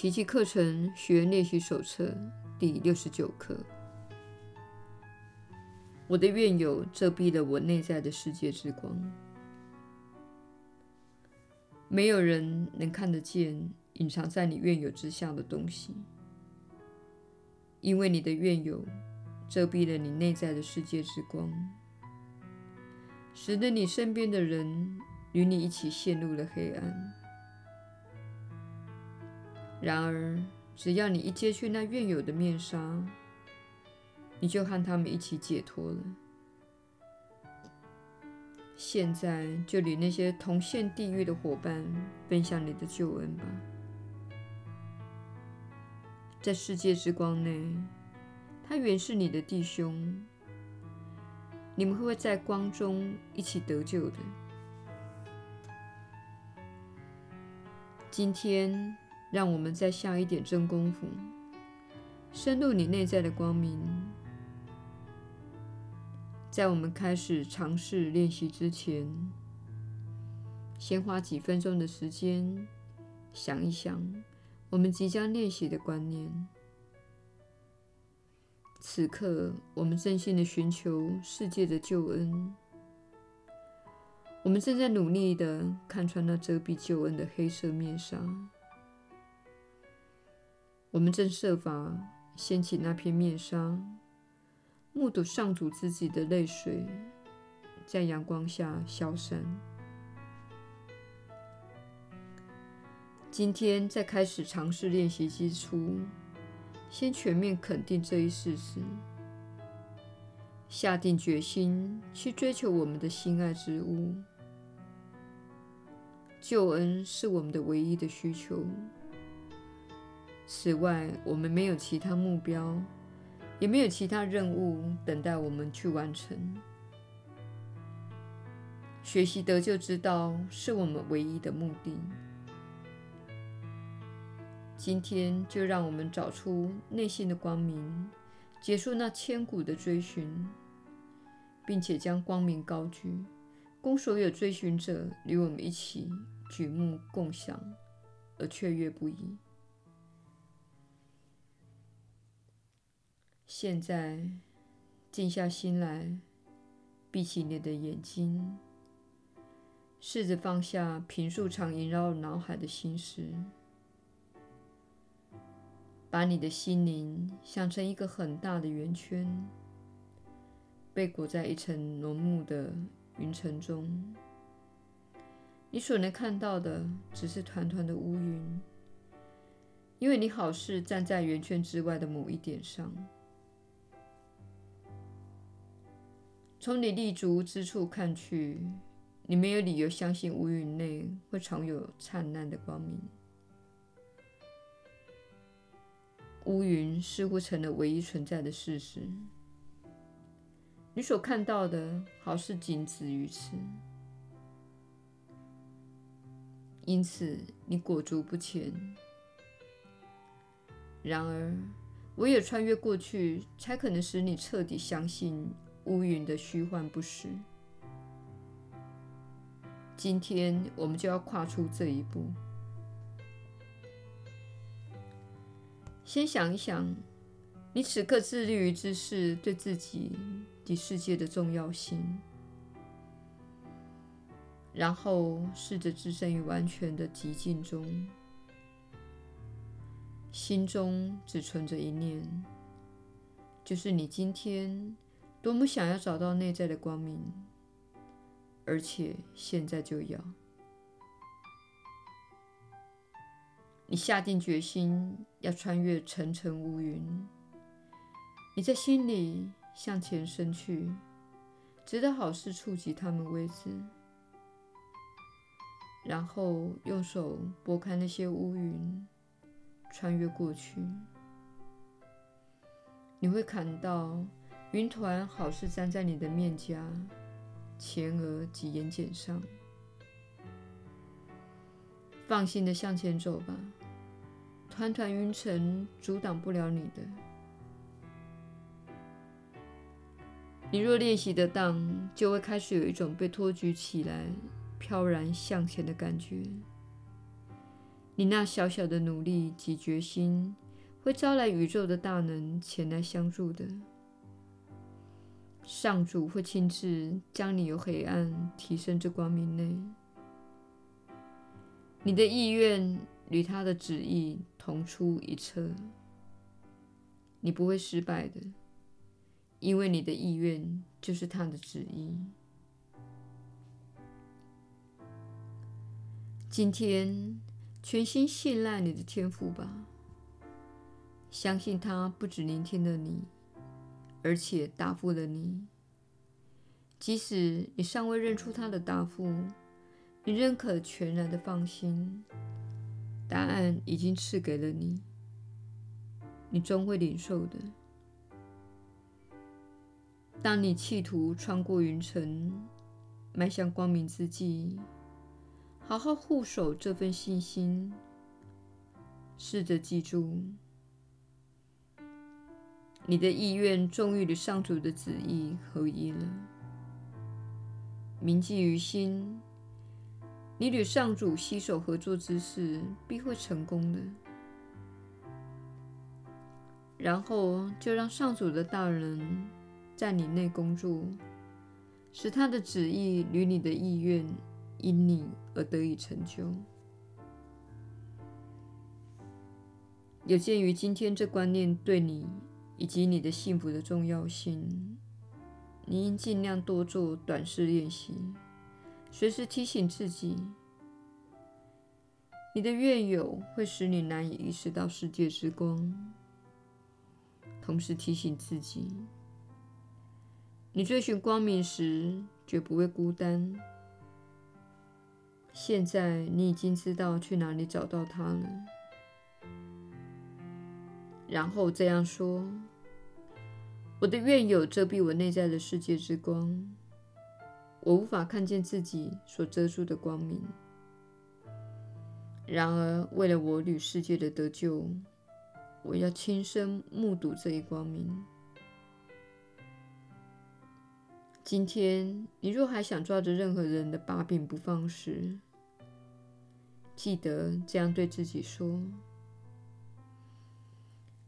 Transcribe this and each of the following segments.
奇迹课程学练习手册第六十九课。我的怨友遮蔽了我内在的世界之光，没有人能看得见隐藏在你怨友之下的东西，因为你的怨友遮蔽了你内在的世界之光，使得你身边的人与你一起陷入了黑暗。然而，只要你一揭去那怨有的面纱，你就和他们一起解脱了。现在就与那些同陷地狱的伙伴分享你的救恩吧。在世界之光内，他原是你的弟兄，你们会在光中一起得救的。今天。让我们再下一点真功夫，深入你内在的光明。在我们开始尝试练习之前，先花几分钟的时间想一想我们即将练习的观念。此刻，我们真心的寻求世界的救恩。我们正在努力的看穿那遮蔽救恩的黑色面纱。我们正设法掀起那片面纱，目睹上主自己的泪水在阳光下消散。今天在开始尝试练习之初，先全面肯定这一事实，下定决心去追求我们的心爱之物。救恩是我们的唯一的需求。此外，我们没有其他目标，也没有其他任务等待我们去完成。学习得救之道是我们唯一的目的。今天就让我们找出内心的光明，结束那千古的追寻，并且将光明高举，供所有追寻者与我们一起举目共享，而雀跃不已。现在，静下心来，闭起你的眼睛，试着放下平素常萦绕脑海的心事，把你的心灵想成一个很大的圆圈，被裹在一层浓雾的云层中。你所能看到的只是团团的乌云，因为你好似站在圆圈之外的某一点上。从你立足之处看去，你没有理由相信乌云内会常有灿烂的光明。乌云似乎成了唯一存在的事实。你所看到的，好似仅止于此。因此，你裹足不前。然而，唯有穿越过去，才可能使你彻底相信。乌云的虚幻不实。今天我们就要跨出这一步。先想一想，你此刻致力于之事对自己及世界的重要性，然后试着置身于完全的寂静中，心中只存着一念，就是你今天。多么想要找到内在的光明，而且现在就要！你下定决心要穿越层层乌云，你在心里向前伸去，直到好事触及他们为止，然后用手拨开那些乌云，穿越过去，你会看到。云团好似粘在你的面颊、前额及眼睑上。放心的向前走吧，团团云层阻挡不了你的。你若练习得当，就会开始有一种被托举起来、飘然向前的感觉。你那小小的努力及决心，会招来宇宙的大能前来相助的。上主会亲自将你由黑暗提升至光明内。你的意愿与他的旨意同出一辙，你不会失败的，因为你的意愿就是他的旨意。今天，全心信赖你的天赋吧，相信他不止聆听了你，而且答复了你。即使你尚未认出他的答复，你仍可全然的放心，答案已经赐给了你，你终会领受的。当你企图穿过云层，迈向光明之际，好好护守这份信心，试着记住，你的意愿终于与上主的旨意合一了。铭记于心，你与上主携手合作之事必会成功的。然后就让上主的大人在你内工作，使他的旨意与你的意愿因你而得以成就。有鉴于今天这观念对你以及你的幸福的重要性，你应尽量多做短视练习，随时提醒自己：你的愿友会使你难以意识到世界之光。同时提醒自己，你追寻光明时绝不会孤单。现在你已经知道去哪里找到它了。然后这样说：“我的愿有遮蔽我内在的世界之光，我无法看见自己所遮住的光明。然而，为了我与世界的得救，我要亲身目睹这一光明。今天，你若还想抓着任何人的把柄不放时，记得这样对自己说：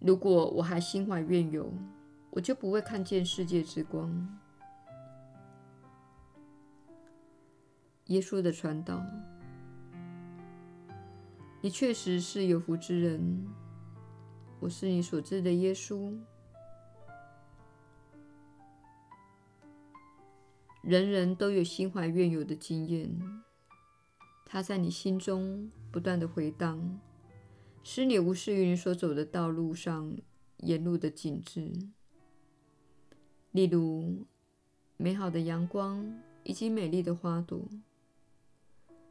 如果我还心怀怨尤，我就不会看见世界之光。耶稣的传道，你确实是有福之人。我是你所知的耶稣。人人都有心怀怨尤的经验。它在你心中不断地回荡，使你无视于你所走的道路上沿路的景致，例如美好的阳光以及美丽的花朵。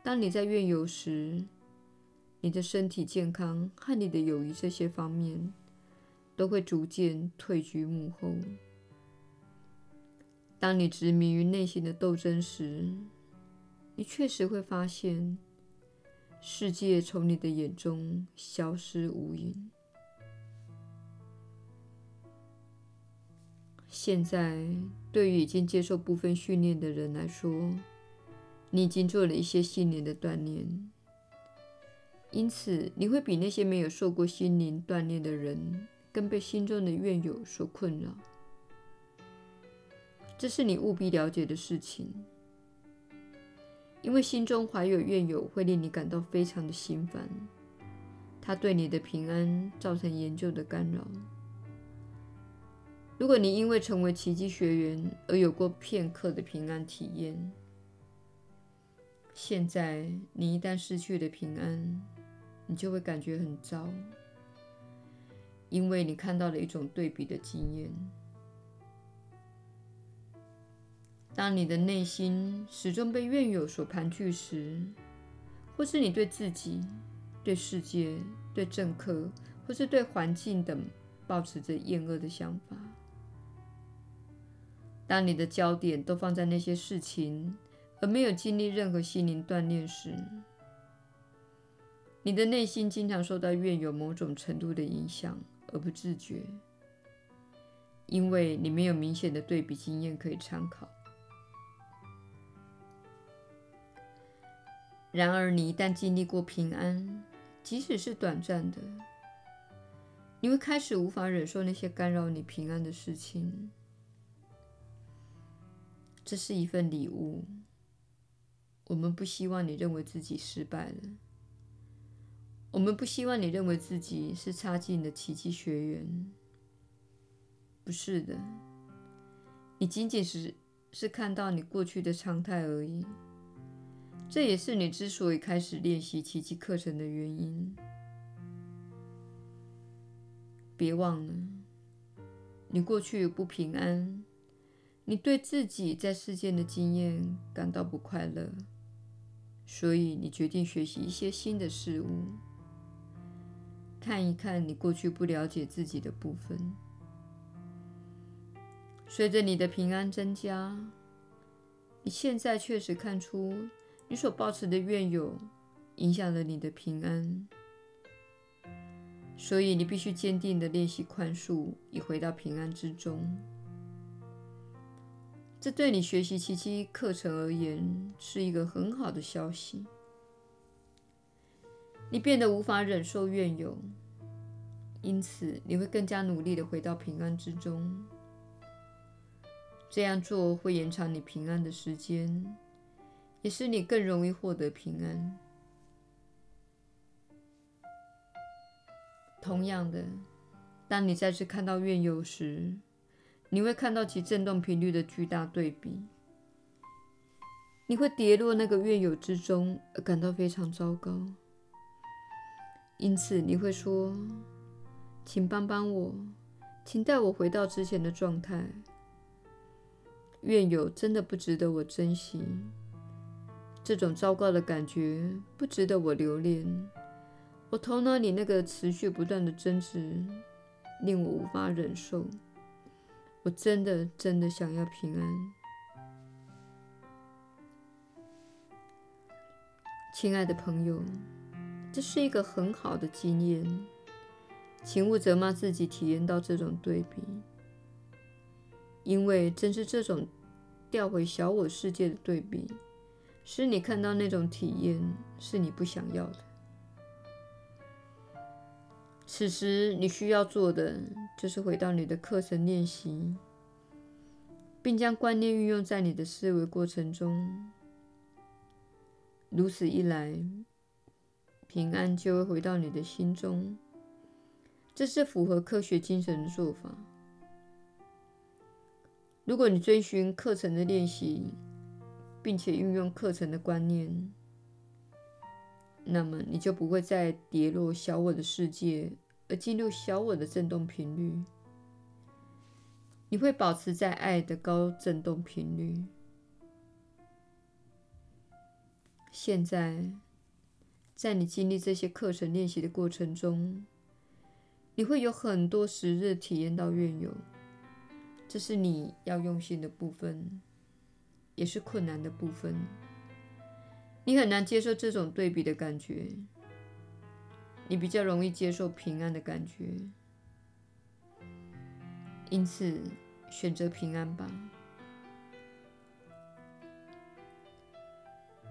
当你在怨尤时，你的身体健康和你的友谊这些方面都会逐渐退居幕后。当你执迷于内心的斗争时，你确实会发现，世界从你的眼中消失无影。现在，对于已经接受部分训练的人来说，你已经做了一些心灵的锻炼，因此你会比那些没有受过心灵锻炼的人更被心中的怨尤所困扰。这是你务必了解的事情。因为心中怀有怨尤，会令你感到非常的心烦，它对你的平安造成严重的干扰。如果你因为成为奇迹学员而有过片刻的平安体验，现在你一旦失去了平安，你就会感觉很糟，因为你看到了一种对比的经验。当你的内心始终被怨尤所盘踞时，或是你对自己、对世界、对政客，或是对环境等抱持着厌恶的想法，当你的焦点都放在那些事情，而没有经历任何心灵锻炼时，你的内心经常受到怨有某种程度的影响而不自觉，因为你没有明显的对比经验可以参考。然而，你一旦经历过平安，即使是短暂的，你会开始无法忍受那些干扰你平安的事情。这是一份礼物。我们不希望你认为自己失败了。我们不希望你认为自己是差劲的奇迹学员。不是的，你仅仅是是看到你过去的常态而已。这也是你之所以开始练习奇迹课程的原因。别忘了，你过去不平安，你对自己在世间的经验感到不快乐。所以，你决定学习一些新的事物，看一看你过去不了解自己的部分。随着你的平安增加，你现在确实看出你所抱持的怨尤影响了你的平安。所以，你必须坚定地练习宽恕，以回到平安之中。这对你学习奇迹课程而言是一个很好的消息。你变得无法忍受怨尤，因此你会更加努力地回到平安之中。这样做会延长你平安的时间，也使你更容易获得平安。同样的，当你再次看到怨尤时，你会看到其振动频率的巨大对比，你会跌落那个怨友之中，而感到非常糟糕。因此，你会说：“请帮帮我，请带我回到之前的状态。怨友真的不值得我珍惜，这种糟糕的感觉不值得我留恋。我头脑里那个持续不断的争执，令我无法忍受。”我真的真的想要平安，亲爱的朋友，这是一个很好的经验，请勿责骂自己体验到这种对比，因为正是这种掉回小我世界的对比，使你看到那种体验是你不想要的。此时，你需要做的就是回到你的课程练习，并将观念运用在你的思维过程中。如此一来，平安就会回到你的心中。这是符合科学精神的做法。如果你遵循课程的练习，并且运用课程的观念，那么你就不会再跌落小我的世界，而进入小我的振动频率。你会保持在爱的高振动频率。现在，在你经历这些课程练习的过程中，你会有很多时日体验到怨尤，这是你要用心的部分，也是困难的部分。你很难接受这种对比的感觉，你比较容易接受平安的感觉，因此选择平安吧。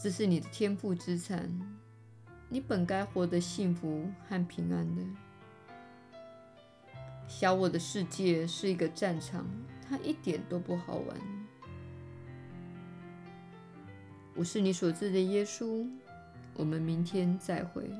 这是你的天赋资产，你本该活得幸福和平安的。小我的世界是一个战场，它一点都不好玩。我是你所知的耶稣，我们明天再会。